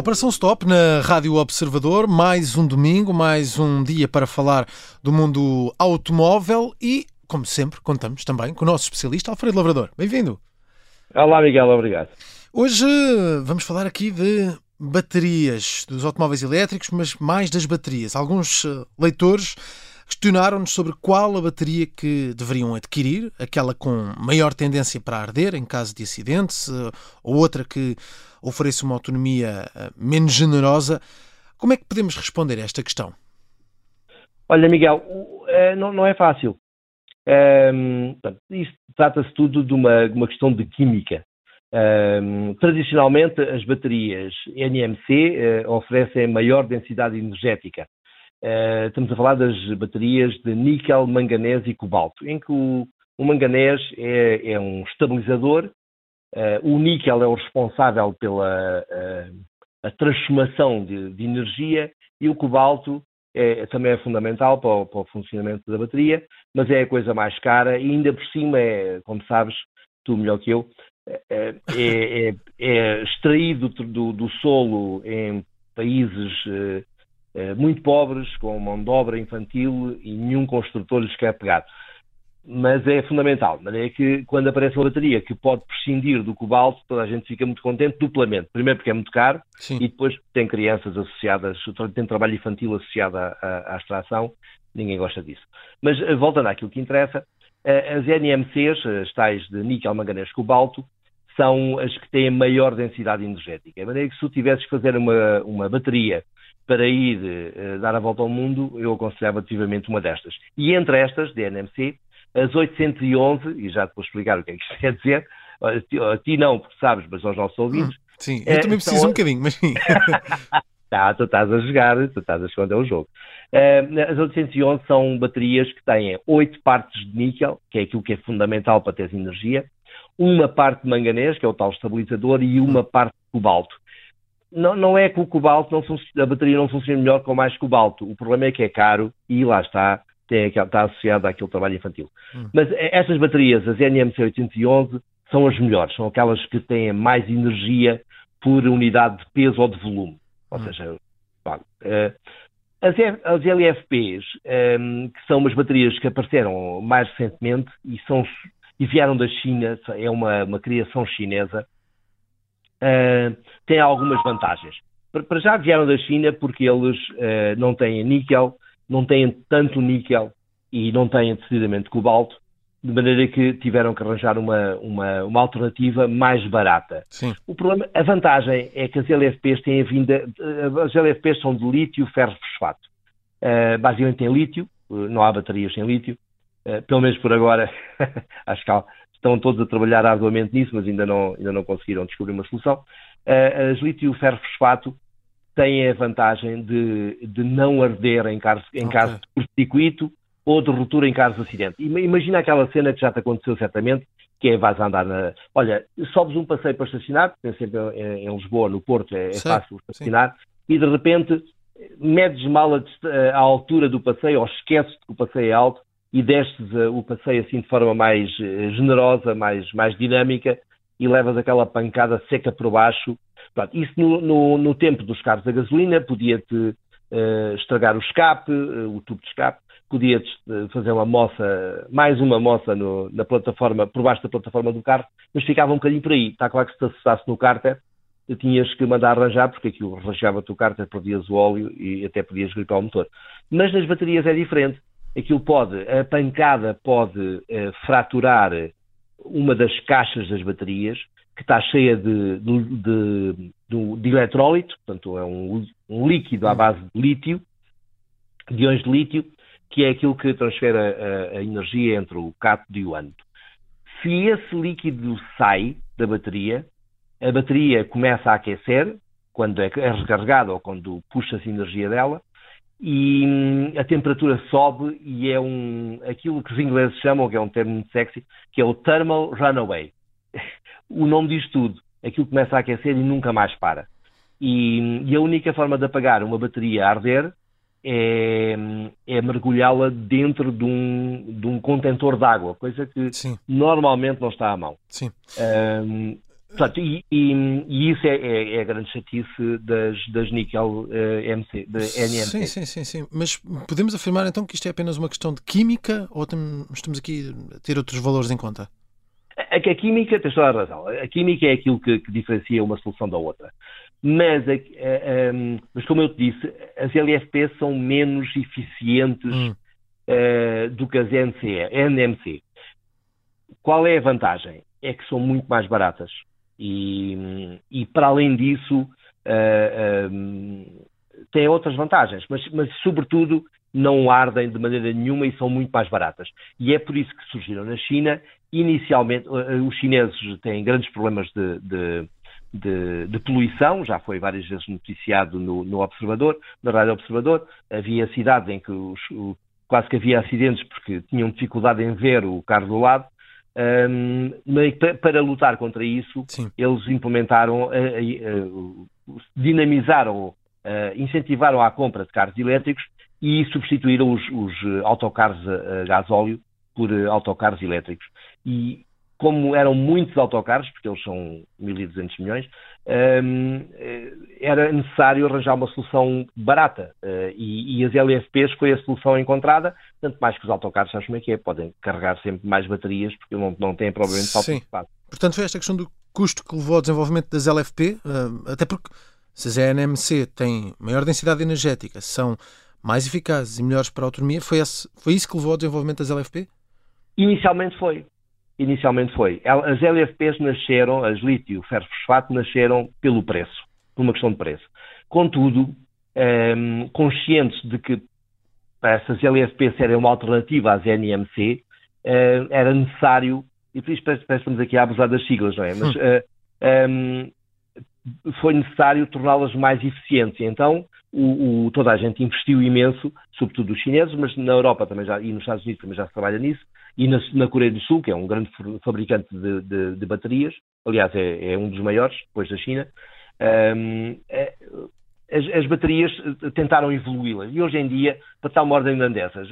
Operação Stop na Rádio Observador, mais um domingo, mais um dia para falar do mundo automóvel e, como sempre, contamos também com o nosso especialista Alfredo Lavrador. Bem-vindo. Olá, Miguel, obrigado. Hoje vamos falar aqui de baterias dos automóveis elétricos, mas mais das baterias. Alguns eh, leitores questionaram-nos sobre qual a bateria que deveriam adquirir, aquela com maior tendência para arder em caso de acidentes, eh, ou outra que ofereça uma autonomia eh, menos generosa. Como é que podemos responder a esta questão? Olha, Miguel, não, não é fácil. Um, isto trata-se tudo de uma, questão de química. Um, tradicionalmente, as baterias NMC oferecem maior densidade energética. Uh, estamos a falar das baterias de níquel, manganês e cobalto, em que o, o manganês é, é, um estabilizador, uh, o níquel é o responsável pela a transformação de, de energia e o cobalto é, também é fundamental para o, para o, funcionamento da bateria, mas é a coisa mais cara e ainda por cima é, como sabes, tu melhor que eu, é, é, é, extraído do, do, solo em países eh, eh, muito pobres, com mão de obra infantil e nenhum construtor lhes quer pegar mas é fundamental. De maneira que quando aparece uma bateria que pode prescindir do cobalto, toda a gente fica muito contente duplamente. Primeiro porque é muito caro Sim. e depois tem crianças associadas, tem trabalho infantil associado à, à, à extração, ninguém gosta disso. Mas eh, voltando àquilo que interessa, eh, as NMCs, as tais de níquel, manganês, cobalto, são as que têm a maior densidade energética. De maneira que se tu tivesses que fazer uma, uma bateria para ir uh, dar a volta ao mundo, eu aconselhava ativamente uma destas. E entre estas, de NMC, as 811, e já te vou explicar o que é que isto quer dizer, a ti, não, porque sabes, mas aos nossos ouvintes. Hum, sim, eu é, também preciso são... um bocadinho, mas sim. tá, tu estás a jogar, tu estás a esconder o jogo. Uh, as 811 são baterias que têm 8 partes de níquel, que é aquilo que é fundamental para ter energia, uma parte de manganês, que é o tal estabilizador, e uma parte de cobalto. Não, não é que o cobalto, não a bateria não funcione melhor com mais cobalto. O problema é que é caro e lá está, tem, está associada àquele trabalho infantil. Hum. Mas estas baterias, as NMC 811, são as melhores, são aquelas que têm mais energia por unidade de peso ou de volume. Ou hum. seja, uh, as, as, LFPs, um, ehm, que são umas baterias que apareceram mais recentemente e, são, e vieram da China, é uma, uma criação chinesa, uh, têm algumas vantagens. Para já vieram da China porque eles uh, não têm níquel, não têm tanto níquel e não têm decididamente cobalto, de maneira que tiveram que arranjar uma, uma, uma alternativa mais barata. Sim. O problema, a vantagem é que as LFPs têm a vinda, as LFPs são de lítio ferro fosfato. Uh, basicamente tem lítio, não há baterias sem lítio, uh, pelo menos por agora, acho que estão todos a trabalhar arduamente nisso, mas ainda não, ainda não conseguiram descobrir uma solução. Uh, as lítio ferro fosfato têm a vantagem de, de não arder em caso, em okay. caso de curto-circuito ou de ruptura em caso de acidente. Imagina aquela cena que já te aconteceu certamente, que é vais andar na. Olha, sobes um passeio para estacionar, porque sempre em, em Lisboa, no Porto, é, é fácil estacionar, sim. e de repente medes mal a, a, altura do passeio ou esqueces que o passeio é alto e destes uh, o passeio assim de forma mais uh, generosa, mais, mais dinâmica e levas aquela pancada seca por baixo Pronto, isso no, no, no, tempo dos carros a gasolina podia-te uh, estragar o escape, uh, o tubo de escape, podia-te uh, fazer uma moça, mais uma moça no, na plataforma, por baixo da plataforma do carro, mas ficava um bocadinho por aí. Está claro que se te assustasse no cárter, tinhas que mandar arranjar, porque aquilo rasgava-te o cárter, perdias o óleo e até podias gripar o motor. Mas nas baterias é diferente. Aquilo pode, a pancada pode fraturar uma das caixas das baterias, que está cheia de, de, de, de, eletrólito, portanto é um, um, líquido à base de lítio, de íons de lítio, que é aquilo que transfere a, a, energia entre o cátodo e o ânodo. Se esse líquido sai da bateria, a bateria começa a aquecer, quando é, é recarregada ou quando puxa-se energia dela, e hum, a temperatura sobe e é um, aquilo que os ingleses chamam, que é um termo muito sexy, que é o thermal runaway o nome diz tudo. Aquilo começa a aquecer e nunca mais para. E, e a única forma de apagar uma bateria a arder é, é mergulhá-la dentro de um, de um contentor de água, coisa que Sim. normalmente não está à mão. Sim. Um, Portanto, e, e, e, isso é, é, é, a grande chatice das, das níquel uh, MC, de NMC. Sim, sim, sim, sim. Mas podemos afirmar então que isto é apenas uma questão de química ou estamos aqui a ter outros valores em conta? A, a química, tens toda a razão. A química é aquilo que, que diferencia uma solução da outra. Mas, a, a, mas, como eu te disse, as LFP são menos eficientes hum. uh, do que as NC, NMC. Qual é a vantagem? É que são muito mais baratas. E, e para além disso, uh, eh, eh, têm outras vantagens, mas, mas sobretudo não ardem de maneira nenhuma e são muito mais baratas. E é por isso que surgiram na China. Inicialmente, uh, os chineses têm grandes problemas de, de, de, de, poluição, já foi várias vezes noticiado no, no Observador, na Rádio Observador. Havia cidades em que os, quase que havia acidentes porque tinham dificuldade em ver o carro do lado. Um, para lutar contra isso, Sim. eles implementaram, uh, uh, uh, dinamizaram, incentivaram a compra de carros elétricos e substituíram os, os autocarros a, a gasóleo por autocarros elétricos. E como eram muitos autocarros, porque eles são 1.200 milhões, um, eh, era necessário arranjar uma solução barata. Uh, e, as LFPs foi a solução encontrada, tanto mais que os autocarros, sabes como é que é? Podem carregar sempre mais baterias, porque não, não têm problema de falta de espaço. Portanto, foi esta questão do custo que levou ao desenvolvimento das LFP, uh, até porque se as NMC têm maior densidade energética, são mais eficazes e melhores para a autonomia, foi, esse, foi isso que levou ao desenvolvimento das LFP? Inicialmente foi inicialmente foi. As LFPs nasceram, as lítio ferro-fosfato, nasceram pelo preço, por uma questão de preço. Contudo, um, ehm, conscientes de que para essas LFPs serem uma alternativa às NMC, uh, eh, era necessário, e por isso parece que estamos aqui a abusar das siglas, não é? Mas uh, eh, um, ehm, foi necessário torná-las mais eficientes. Então, o, o, toda a gente investiu imenso, sobretudo os chineses, mas na Europa também já, e nos Estados Unidos também já se trabalha nisso, e na, na Coreia do Sul, que é um grande fabricante de, de, de baterias, aliás, é, é, um dos maiores, depois da China, um, é, as, as, baterias tentaram evoluí-las. E hoje em dia, para tal uma ordem de grandezas,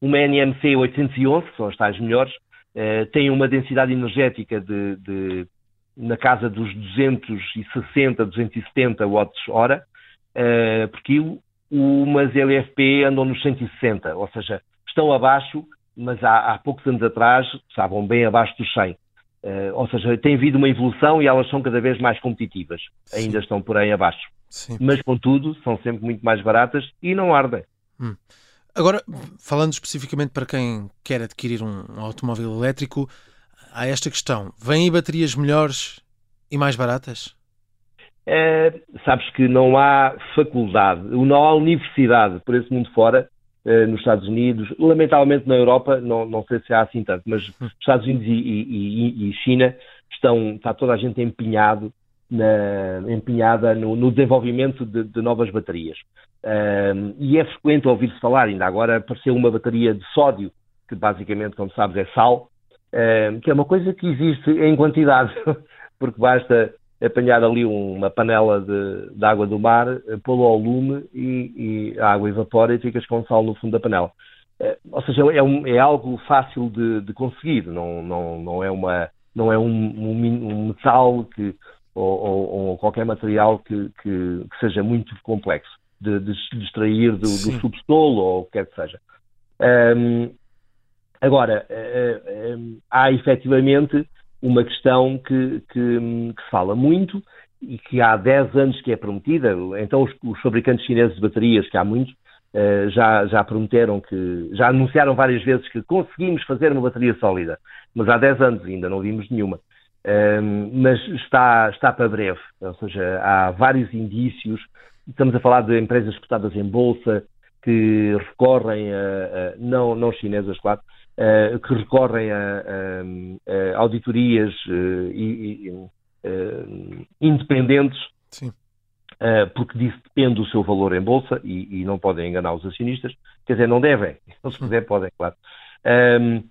uma NMC 811, que são as tais melhores, uh, tem uma densidade energética de, de na casa dos 260, 270 watts-hora por quilo, umas LFP andam nos 160, ou seja, estão abaixo, mas há, há poucos anos atrás estavam bem abaixo dos 100. Uh, eh, ou seja, tem havido uma evolução e elas são cada vez mais competitivas. Sim. Ainda estão por aí abaixo. Sim. Mas, contudo, são sempre muito mais baratas e não ardem. Hum. Agora, falando especificamente para quem quer adquirir um automóvel elétrico, há esta questão: vêm baterias melhores e mais baratas? É, sabes que não há faculdade, não há universidade por esse mundo fora, nos Estados Unidos, lamentavelmente na Europa, não, não sei se há assim tanto, mas nos Estados Unidos e, e, e China estão, está toda a gente empenhado na, empenhada no, no desenvolvimento de, de, novas baterias. Um, e é frequente ouvir-se falar, ainda agora apareceu uma bateria de sódio, que basicamente, como sabes, é sal, um, que é uma coisa que existe em quantidade, porque basta apanhar ali uma panela de, de água do mar, pô-lo ao lume e, e, a água evapora e ficas com sal no fundo da panela. É, ou seja, é, um, é algo fácil de, de, conseguir, não, não, não é, uma, não é um, um, um metal que, ou, ou, ou, qualquer material que, que, que, seja muito complexo de, de, extrair do, do, subsolo ou o que quer que seja. Agora, uh, há efetivamente uma questão que, que, que, se fala muito e que há 10 anos que é prometida. Então, os, os fabricantes chineses de baterias, que há muitos, uh, já, já prometeram que, já anunciaram várias vezes que conseguimos fazer uma bateria sólida, mas há 10 anos ainda não vimos nenhuma. Uh, mas está, está para breve, ou seja, há vários indícios. Estamos a falar de empresas cotadas em bolsa que recorrem a, a não, não chinesas, claro, uh, que recorrem a, a, a auditorias uh, e, uh, independentes, porque disso depende o seu valor em bolsa e, e, não podem enganar os acionistas. Quer dizer, não devem, se quiser podem, claro. Um, ehm,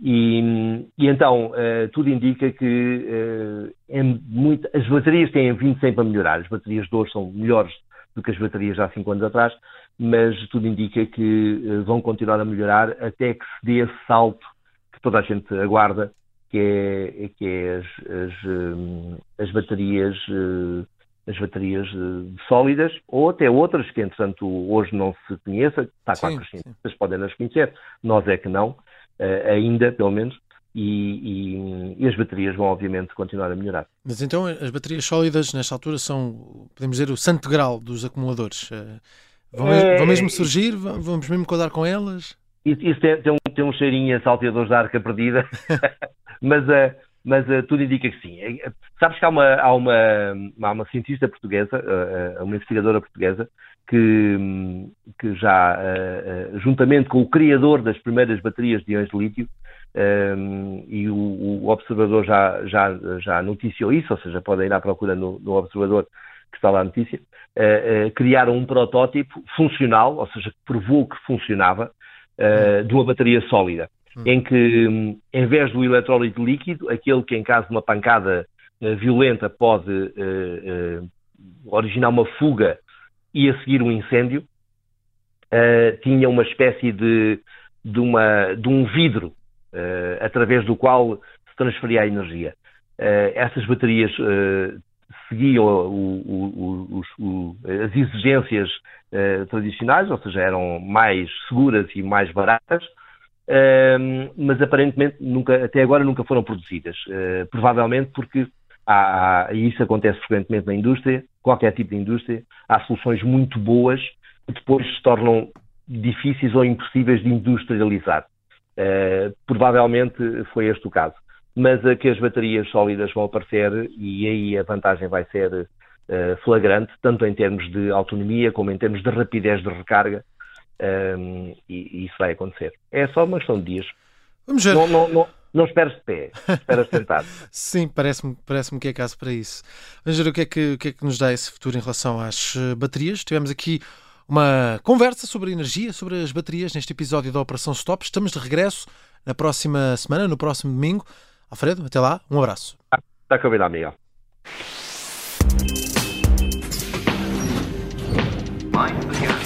e, e, então, uh, tudo indica que uh, é muito, as baterias têm vindo sempre a melhorar. As baterias de hoje são melhores do que as baterias há 5 anos atrás, mas tudo indica que uh, vão continuar a melhorar até que se dê esse salto que toda a gente aguarda, que é, que é as, as, hum, as baterias as baterias sólidas ou até outras que, entretanto, hoje não se conheça, está claro que os cientistas podem nas conhecer, nós é que não, ainda, pelo menos, e, e, e, as baterias vão, obviamente, continuar a melhorar. Mas então as baterias sólidas, nesta altura, são, podemos dizer, o santo grau dos acumuladores. Vão, mesmo, vão mesmo surgir? Vamos mesmo codar com elas? Isso, tem, tem, um, tem um cheirinho a salteadores da arca perdida, mas, uh, mas uh, tudo indica que sim. Sabes que há uma, há uma, há uma cientista portuguesa, uma investigadora portuguesa, que, que já, juntamente com o criador das primeiras baterias de íons de lítio, e o, o, observador já, já, já noticiou isso, ou seja, podem ir à procura no, no observador que está lá a notícia, criaram um protótipo funcional, ou seja, que provou que funcionava, uh, de uma bateria sólida, hum. em que, um, em vez do eletrólito líquido, aquele que em caso de uma pancada uh, violenta pode uh, originar uma fuga e a seguir um incêndio, tinha uma espécie de, de, uma, de um vidro através do qual se transferia a energia. essas baterias seguiam o, o, o, as exigências uh, tradicionais, ou seja, eram mais seguras e mais baratas, uh, mas aparentemente nunca, até agora nunca foram produzidas. Uh, provavelmente porque há, e isso acontece frequentemente na indústria, qualquer tipo de indústria, há soluções muito boas que depois se tornam difíceis ou impossíveis de industrializar. Uh, provavelmente foi este o caso mas a que as baterias sólidas vão aparecer e aí a vantagem vai ser uh, flagrante, tanto em termos de autonomia como em termos de rapidez de recarga, um, ehm, e, e, isso vai acontecer. É só uma questão de dias. Vamos ver. Não, não, não, não esperes de pé, esperas sentado. Sim, parece-me parece que é caso para isso. Vamos ver o que, é que, o que é que nos dá esse futuro em relação às eh, baterias. Tivemos aqui uma conversa sobre a energia, sobre as baterias neste episódio da Operação Stop. Estamos de regresso na próxima semana, no próximo domingo. Alfredo, até lá, um abraço. Está combinado, Miguel. Mind